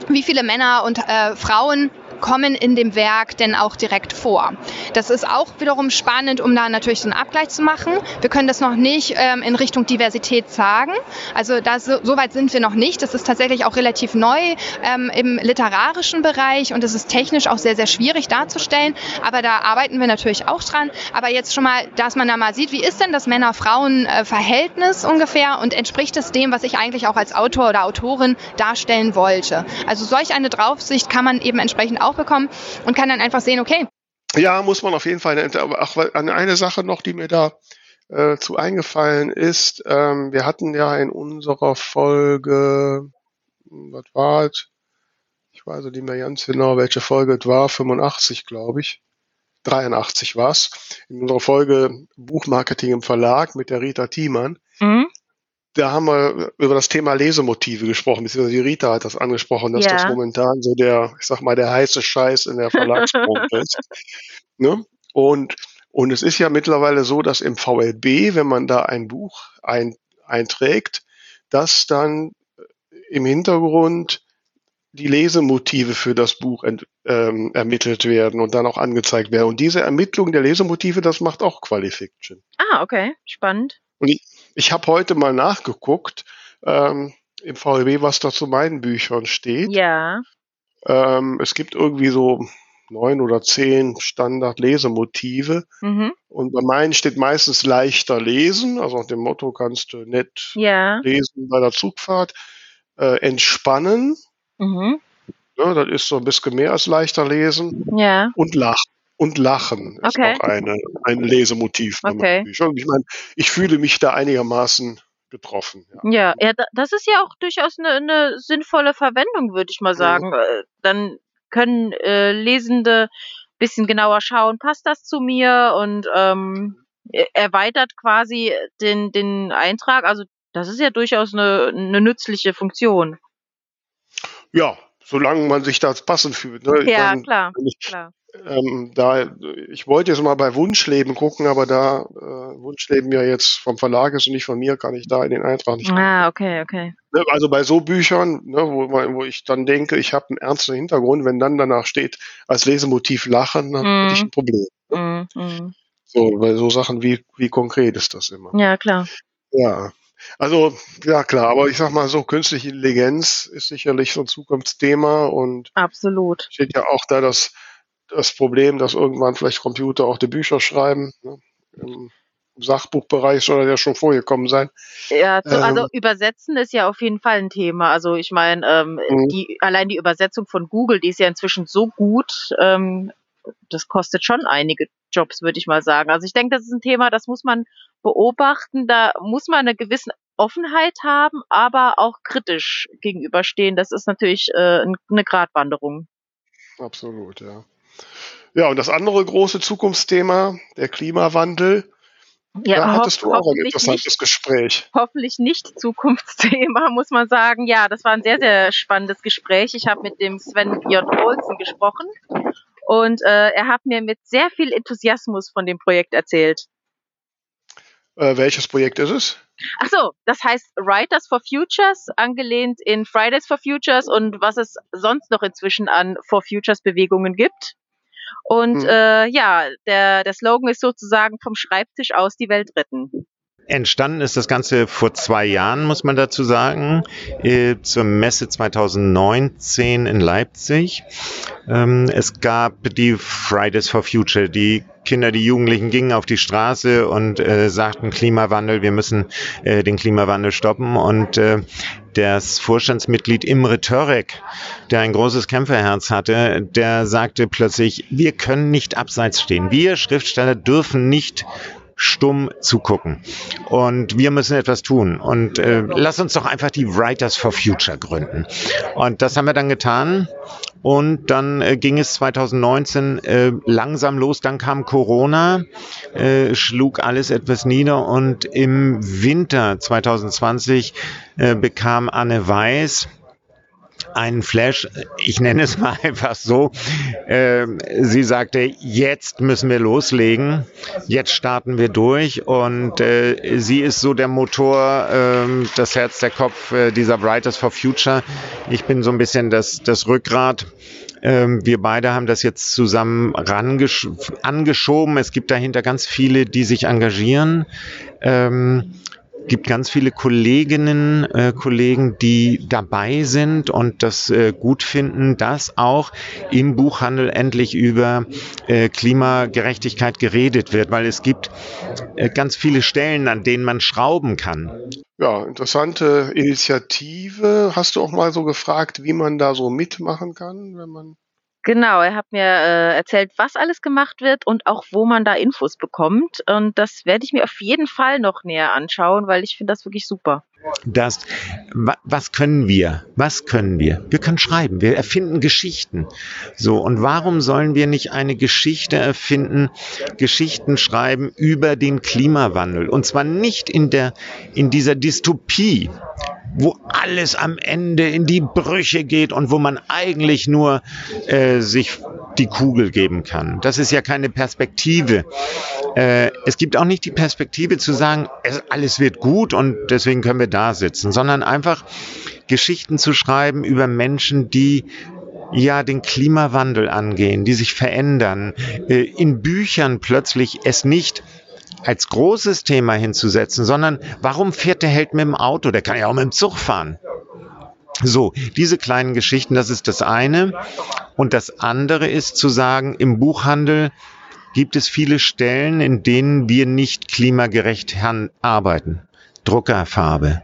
wie viele Männer und äh, Frauen kommen in dem Werk denn auch direkt vor. Das ist auch wiederum spannend, um da natürlich so einen Abgleich zu machen. Wir können das noch nicht ähm, in Richtung Diversität sagen. Also da so, so, weit sind wir noch nicht. Das ist tatsächlich auch relativ neu ähm, im literarischen Bereich und es ist technisch auch sehr, sehr schwierig darzustellen. Aber da arbeiten wir natürlich auch dran. Aber jetzt schon mal, dass man da mal sieht, wie ist denn das Männer-Frauen-Verhältnis ungefähr und entspricht es dem, was ich eigentlich auch als Autor oder Autorin darstellen wollte. Also solch eine Draufsicht kann man eben entsprechend auch bekommen und kann dann einfach sehen, okay, ja, muss man auf jeden Fall. Ach, eine Sache noch, die mir da äh, zu eingefallen ist, ähm, wir hatten ja in unserer Folge, was war es? Ich weiß nicht mehr ganz genau, welche Folge es war, 85, glaube ich. 83 war es. In unserer Folge Buchmarketing im Verlag mit der Rita Thiemann. Mhm da haben wir über das Thema Lesemotive gesprochen, beziehungsweise die Rita hat das angesprochen, dass ja. das momentan so der, ich sag mal, der heiße Scheiß in der Verlagsbranche ist. Ne? Und, und es ist ja mittlerweile so, dass im VLB, wenn man da ein Buch ein, einträgt, dass dann im Hintergrund die Lesemotive für das Buch ent, ähm, ermittelt werden und dann auch angezeigt werden. Und diese Ermittlung der Lesemotive, das macht auch Qualifiction. Ah, okay, spannend. Und ich, ich habe heute mal nachgeguckt ähm, im VLB, was da zu meinen Büchern steht. Ja. Ähm, es gibt irgendwie so neun oder zehn Standard-Lesemotive. Mhm. Und bei meinen steht meistens leichter lesen, also nach dem Motto kannst du nett ja. lesen bei der Zugfahrt. Äh, entspannen. Mhm. Ja, das ist so ein bisschen mehr als leichter lesen. Ja. Und lachen und Lachen ist okay. auch eine, ein Lesemotiv okay. Ich meine, ich fühle mich da einigermaßen getroffen. Ja, ja, ja das ist ja auch durchaus eine, eine sinnvolle Verwendung, würde ich mal sagen. Äh, dann können äh, Lesende ein bisschen genauer schauen, passt das zu mir und ähm, erweitert quasi den, den Eintrag. Also das ist ja durchaus eine, eine nützliche Funktion. Ja, solange man sich das passend fühlt. Ne? Ja, meine, klar, ich, klar ähm, da, ich wollte jetzt mal bei Wunschleben gucken, aber da äh, Wunschleben ja jetzt vom Verlag ist und nicht von mir, kann ich da in den Eintrag nicht. Ah, okay, okay. Ne, also bei so Büchern, ne, wo, wo ich dann denke, ich habe einen ernsten Hintergrund, wenn dann danach steht, als Lesemotiv lachen, dann mm. hätte ich ein Problem. Ne? Mm, mm. So, bei so Sachen, wie, wie konkret ist das immer? Ja, klar. Ja. Also, ja klar, aber ich sag mal so, künstliche Intelligenz ist sicherlich so ein Zukunftsthema und absolut steht ja auch da das das Problem, dass irgendwann vielleicht Computer auch die Bücher schreiben. Ne? Im Sachbuchbereich soll er ja schon vorgekommen sein. Ja, also ähm, übersetzen ist ja auf jeden Fall ein Thema. Also ich meine, ähm, mhm. die, allein die Übersetzung von Google, die ist ja inzwischen so gut, ähm, das kostet schon einige Jobs, würde ich mal sagen. Also ich denke, das ist ein Thema, das muss man beobachten. Da muss man eine gewisse Offenheit haben, aber auch kritisch gegenüberstehen. Das ist natürlich äh, eine Gratwanderung. Absolut, ja. Ja, und das andere große Zukunftsthema, der Klimawandel, ja, da hattest du auch ein interessantes nicht, Gespräch. Hoffentlich nicht Zukunftsthema, muss man sagen. Ja, das war ein sehr, sehr spannendes Gespräch. Ich habe mit dem Sven Björn Olsen gesprochen und äh, er hat mir mit sehr viel Enthusiasmus von dem Projekt erzählt. Äh, welches Projekt ist es? Ach so, das heißt Writers for Futures, angelehnt in Fridays for Futures und was es sonst noch inzwischen an For Futures Bewegungen gibt. Und hm. äh, ja, der, der Slogan ist sozusagen vom Schreibtisch aus die Welt retten. Entstanden ist das Ganze vor zwei Jahren, muss man dazu sagen, äh, zur Messe 2019 in Leipzig. Ähm, es gab die Fridays for Future. Die Kinder, die Jugendlichen gingen auf die Straße und äh, sagten Klimawandel, wir müssen äh, den Klimawandel stoppen. Und äh, das Vorstandsmitglied Imre Törek, der ein großes Kämpferherz hatte, der sagte plötzlich, wir können nicht abseits stehen. Wir Schriftsteller dürfen nicht stumm zugucken. Und wir müssen etwas tun. Und äh, lass uns doch einfach die Writers for Future gründen. Und das haben wir dann getan. Und dann äh, ging es 2019 äh, langsam los. Dann kam Corona, äh, schlug alles etwas nieder. Und im Winter 2020 äh, bekam Anne Weiß, einen Flash, ich nenne es mal einfach so. Äh, sie sagte, jetzt müssen wir loslegen, jetzt starten wir durch und äh, sie ist so der Motor, äh, das Herz, der Kopf äh, dieser Writers for Future. Ich bin so ein bisschen das, das Rückgrat Ähm, wir beide haben das jetzt zusammen angeschoben. Es gibt dahinter ganz viele, die sich engagieren. Ähm, gibt ganz viele Kolleginnen, äh, Kollegen, die dabei sind und das äh, gut finden, dass auch im Buchhandel endlich über äh, Klimagerechtigkeit geredet wird, weil es gibt äh, ganz viele Stellen, an denen man schrauben kann. Ja, interessante Initiative. Hast du auch mal so gefragt, wie man da so mitmachen kann, wenn man Genau, er hat mir äh, erzählt, was alles gemacht wird und auch wo man da Infos bekommt. Und das werde ich mir auf jeden Fall noch näher anschauen, weil ich finde das wirklich super. Das, was können wir? Was können wir? Wir können schreiben. Wir erfinden Geschichten. So. Und warum sollen wir nicht eine Geschichte erfinden, Geschichten schreiben über den Klimawandel? Und zwar nicht in der, in dieser Dystopie, wo alles am Ende in die Brüche geht und wo man eigentlich nur äh, sich die Kugel geben kann. Das ist ja keine Perspektive. Äh, es gibt auch nicht die Perspektive zu sagen, es, alles wird gut und deswegen können wir da sitzen, sondern einfach Geschichten zu schreiben über Menschen, die ja den Klimawandel angehen, die sich verändern, äh, in Büchern plötzlich es nicht als großes Thema hinzusetzen, sondern warum fährt der Held mit dem Auto? Der kann ja auch mit dem Zug fahren. So, diese kleinen Geschichten, das ist das eine. Und das andere ist zu sagen, im Buchhandel gibt es viele Stellen, in denen wir nicht klimagerecht arbeiten. Druckerfarbe,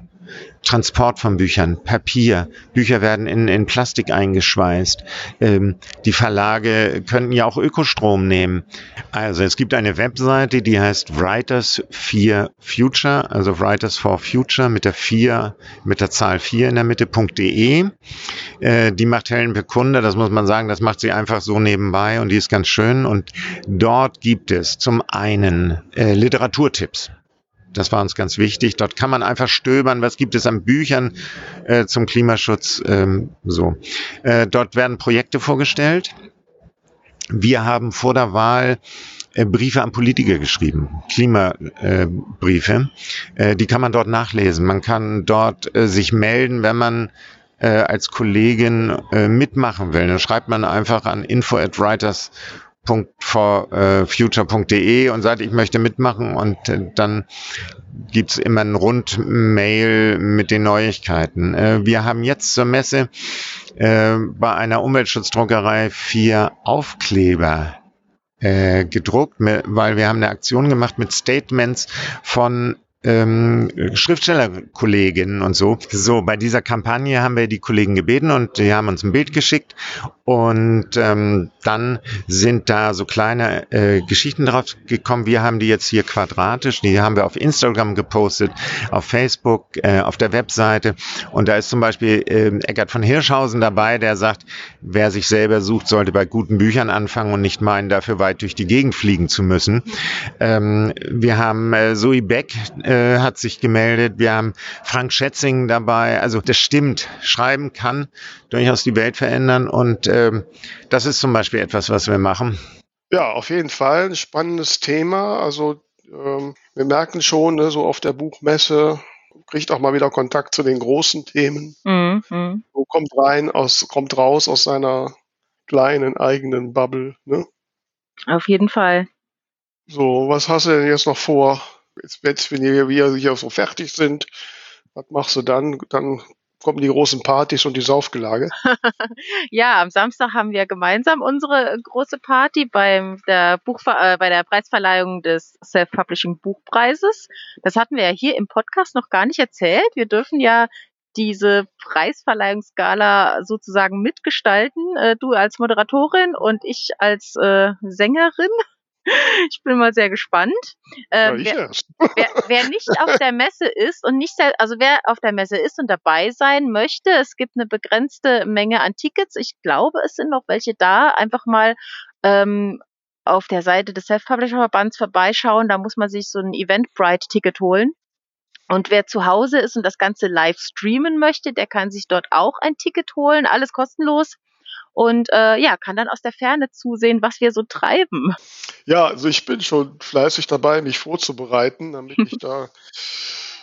Transport von Büchern, Papier, Bücher werden in, in Plastik eingeschweißt. Ähm, die Verlage könnten ja auch Ökostrom nehmen. Also es gibt eine Webseite, die heißt Writers 4 Future, also Writers for Future mit der 4, mit der Zahl 4 in der Mitte.de. Äh, die macht Helen Bekunde, das muss man sagen, das macht sie einfach so nebenbei und die ist ganz schön. Und dort gibt es zum einen äh, Literaturtipps. Das war uns ganz wichtig. Dort kann man einfach stöbern, was gibt es an Büchern äh, zum Klimaschutz. Ähm, so, äh, dort werden Projekte vorgestellt. Wir haben vor der Wahl äh, Briefe an Politiker geschrieben, Klimabriefe. Äh, die kann man dort nachlesen. Man kann dort äh, sich melden, wenn man äh, als Kollegin äh, mitmachen will. Dann schreibt man einfach an info at writers future.de und sagt, ich möchte mitmachen und äh, dann gibt's immer ein Rundmail mit den Neuigkeiten. Äh, wir haben jetzt zur Messe äh, bei einer Umweltschutzdruckerei vier Aufkleber gedruckt, weil wir haben eine Aktion gemacht mit Statements von ähm, Schriftstellerkolleginnen und so. So, bei dieser Kampagne haben wir die Kollegen gebeten und die haben uns ein Bild geschickt und ähm, dann sind da so kleine äh, Geschichten drauf gekommen. Wir haben die jetzt hier quadratisch, die haben wir auf Instagram gepostet, auf Facebook, äh, auf der Webseite und da ist zum Beispiel äh, Eckart von Hirschhausen dabei, der sagt, wer sich selber sucht, sollte bei guten Büchern anfangen und nicht meinen, dafür weit durch die Gegend fliegen zu müssen. Ähm, wir haben äh, Zoe Beck, äh, hat sich gemeldet. Wir haben Frank Schätzing dabei. Also das stimmt. Schreiben kann durchaus die Welt verändern und ähm, das ist zum Beispiel etwas, was wir machen. Ja, auf jeden Fall ein spannendes Thema. Also ähm, wir merken schon, ne, so auf der Buchmesse kriegt auch mal wieder Kontakt zu den großen Themen. Mhm. So kommt rein aus, kommt raus aus seiner kleinen eigenen Bubble. Ne? Auf jeden Fall. So, was hast du denn jetzt noch vor? Jetzt, jetzt wenn wir wieder sicher so fertig sind, was machst du dann? Dann kommen die großen Partys und die Saufgelage. ja, am Samstag haben wir gemeinsam unsere große Party beim der Buchver äh, bei der Preisverleihung des Self-Publishing Buchpreises. Das hatten wir ja hier im Podcast noch gar nicht erzählt. Wir dürfen ja diese Preisverleihungsgala sozusagen mitgestalten. Äh, du als Moderatorin und ich als äh, Sängerin. ich bin mal sehr gespannt. Ähm, ja, wer, wer, wer, nicht auf der Messe ist und nicht, also wer auf der Messe ist und dabei sein möchte, es gibt eine begrenzte Menge an Tickets. Ich glaube, es sind noch welche da. Einfach mal ähm, auf der Seite des Self-Publisher-Verbands vorbeischauen. Da muss man sich so ein Eventbrite-Ticket holen. Und wer zu Hause ist und das Ganze live streamen möchte, der kann sich dort auch ein Ticket holen. Alles kostenlos und äh, ja, kann dann aus der Ferne zusehen, was wir so treiben. Ja, also ich bin schon fleißig dabei, mich vorzubereiten, damit ich da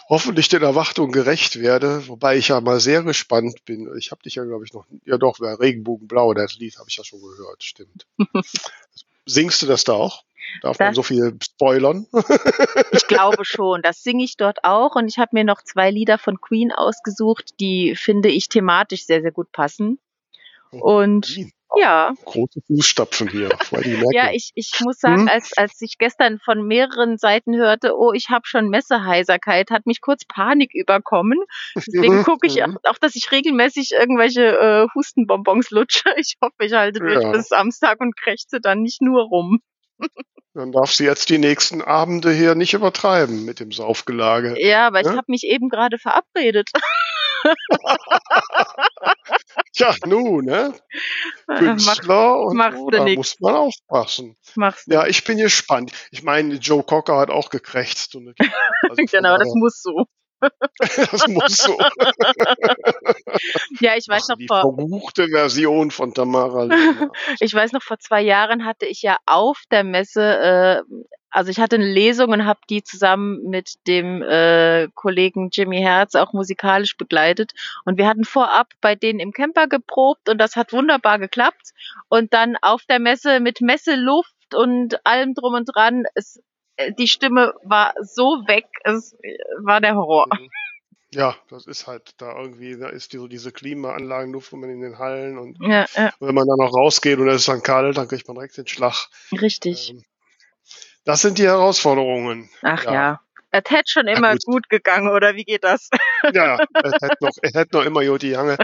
hoffentlich den Erwartungen gerecht werde, wobei ich ja mal sehr gespannt bin. Ich habe dich ja, glaube ich, noch, ja doch, Regenbogenblau, das Lied habe ich ja schon gehört, stimmt. Singst du das da auch? Darf das, man so viel spoilern? ich glaube schon. Das singe ich dort auch. Und ich habe mir noch zwei Lieder von Queen ausgesucht, die finde ich thematisch sehr, sehr gut passen. Oh, und. Ja. Große Fußstapfen hier. ja, ich, ich muss sagen, hm? als, als ich gestern von mehreren Seiten hörte, oh, ich habe schon Messeheiserkeit, hat mich kurz Panik überkommen. Deswegen mhm, gucke ich mhm. auch, auch, dass ich regelmäßig irgendwelche äh, Hustenbonbons lutsche. Ich hoffe, ich halte durch ja. bis Samstag und krächze dann nicht nur rum. Dann darf sie jetzt die nächsten Abende hier nicht übertreiben mit dem Saufgelage. Ja, aber ja? ich habe mich eben gerade verabredet. Tja, nun, ne? Künstler und Mach, so, da muss man aufpassen. Machst ja, ich bin gespannt. Ich meine, Joe Cocker hat auch gekrächzt. Und, also genau, das muss so. das muss so. ja, ich weiß Ach, noch die vor. verbuchte Version von Tamara. ich weiß noch, vor zwei Jahren hatte ich ja auf der Messe, äh, also ich hatte eine Lesung und habe die zusammen mit dem äh, Kollegen Jimmy Herz auch musikalisch begleitet. Und wir hatten vorab bei denen im Camper geprobt und das hat wunderbar geklappt. Und dann auf der Messe mit Messeluft und allem drum und dran. Es äh, die Stimme war so weg, es war der Horror. Mhm. Ja, das ist halt da irgendwie, da ist die, so diese Klimaanlagen nur man in den Hallen und, ja, ja. wenn man dann noch rausgeht und es ist dann kalt, dann kriegt man direkt den Schlag. Richtig. Ähm, das sind die Herausforderungen. Ach ja. ja. Es hätte schon immer gut. gut. gegangen, oder wie geht das? Ja, es hätte noch, es hätte noch immer Joti Jange.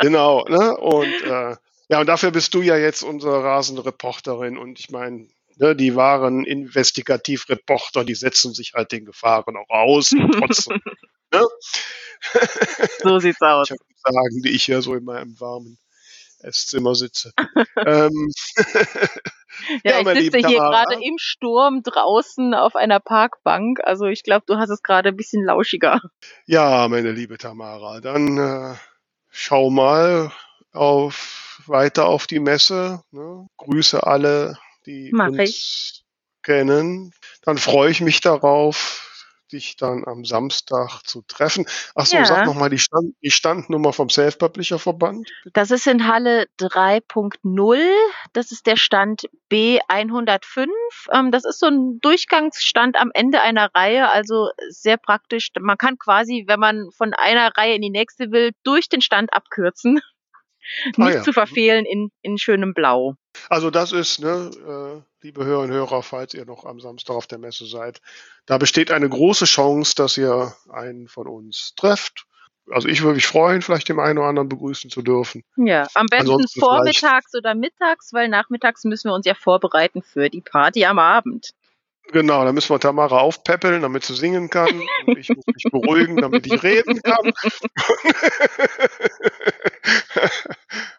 Genau, ne? Und äh, ja, und dafür bist du ja jetzt unsere rasende Reporterin. Und ich meine, Ne, die wahren Investigativreporter, die setzen sich halt den Gefahren auch aus. Trotzdem, ne? So sieht's aus. Ich sagen, die ich ja so in meinem warmen Esszimmer sitze. ähm, ja, ja, ich sitze hier gerade im Sturm draußen auf einer Parkbank. Also ich glaube, du hast es gerade ein bisschen lauschiger. Ja, meine liebe Tamara, dann äh, schau mal auf weiter auf die Messe. Ne? Grüße alle die Mach uns ich. kennen. Dann freue ich mich darauf, dich dann am Samstag zu treffen. Achso, ja. sag nochmal die, Stand, die Standnummer vom Self-Publisher-Verband. Das ist in Halle 3.0. Das ist der Stand B105. Ähm, das ist so ein Durchgangsstand am Ende einer Reihe, also sehr praktisch. Man kann quasi, wenn man von einer Reihe in die nächste will, durch den Stand abkürzen. Ah, Nicht ja. zu verfehlen in, in schönem Blau. Also das ist, ne, äh, liebe Hörerinnen und Hörer, falls ihr noch am Samstag auf der Messe seid, da besteht eine große Chance, dass ihr einen von uns trefft. Also ich würde mich freuen, vielleicht dem einen oder anderen begrüßen zu dürfen. Ja, am besten Ansonsten vormittags oder mittags, weil nachmittags müssen wir uns ja vorbereiten für die Party am Abend. Genau, da müssen wir Tamara aufpäppeln, damit sie singen kann. Und ich muss mich beruhigen, damit ich reden kann.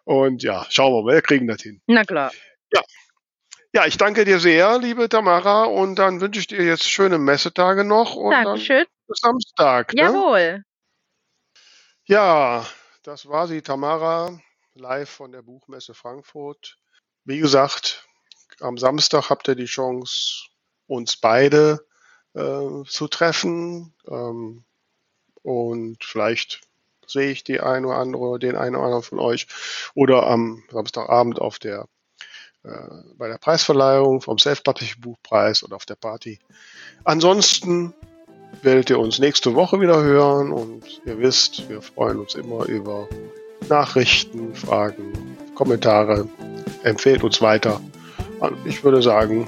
Und ja, schauen wir mal, wir kriegen das hin. Na klar. Ja. Ja, ich danke dir sehr, liebe Tamara, und dann wünsche ich dir jetzt schöne Messetage noch und Dankeschön. bis Samstag. Ne? Jawohl. Ja, das war sie, Tamara, live von der Buchmesse Frankfurt. Wie gesagt, am Samstag habt ihr die Chance, uns beide äh, zu treffen. Ähm, und vielleicht sehe ich die eine oder andere, den einen oder anderen von euch oder am Samstagabend auf der äh, bei der Preisverleihung vom Self-Publishing Buchpreis oder auf der Party. Ansonsten werdet ihr uns nächste Woche wieder hören und ihr wisst, wir freuen uns immer über Nachrichten, Fragen, Kommentare. Empfehlt uns weiter. Ich würde sagen,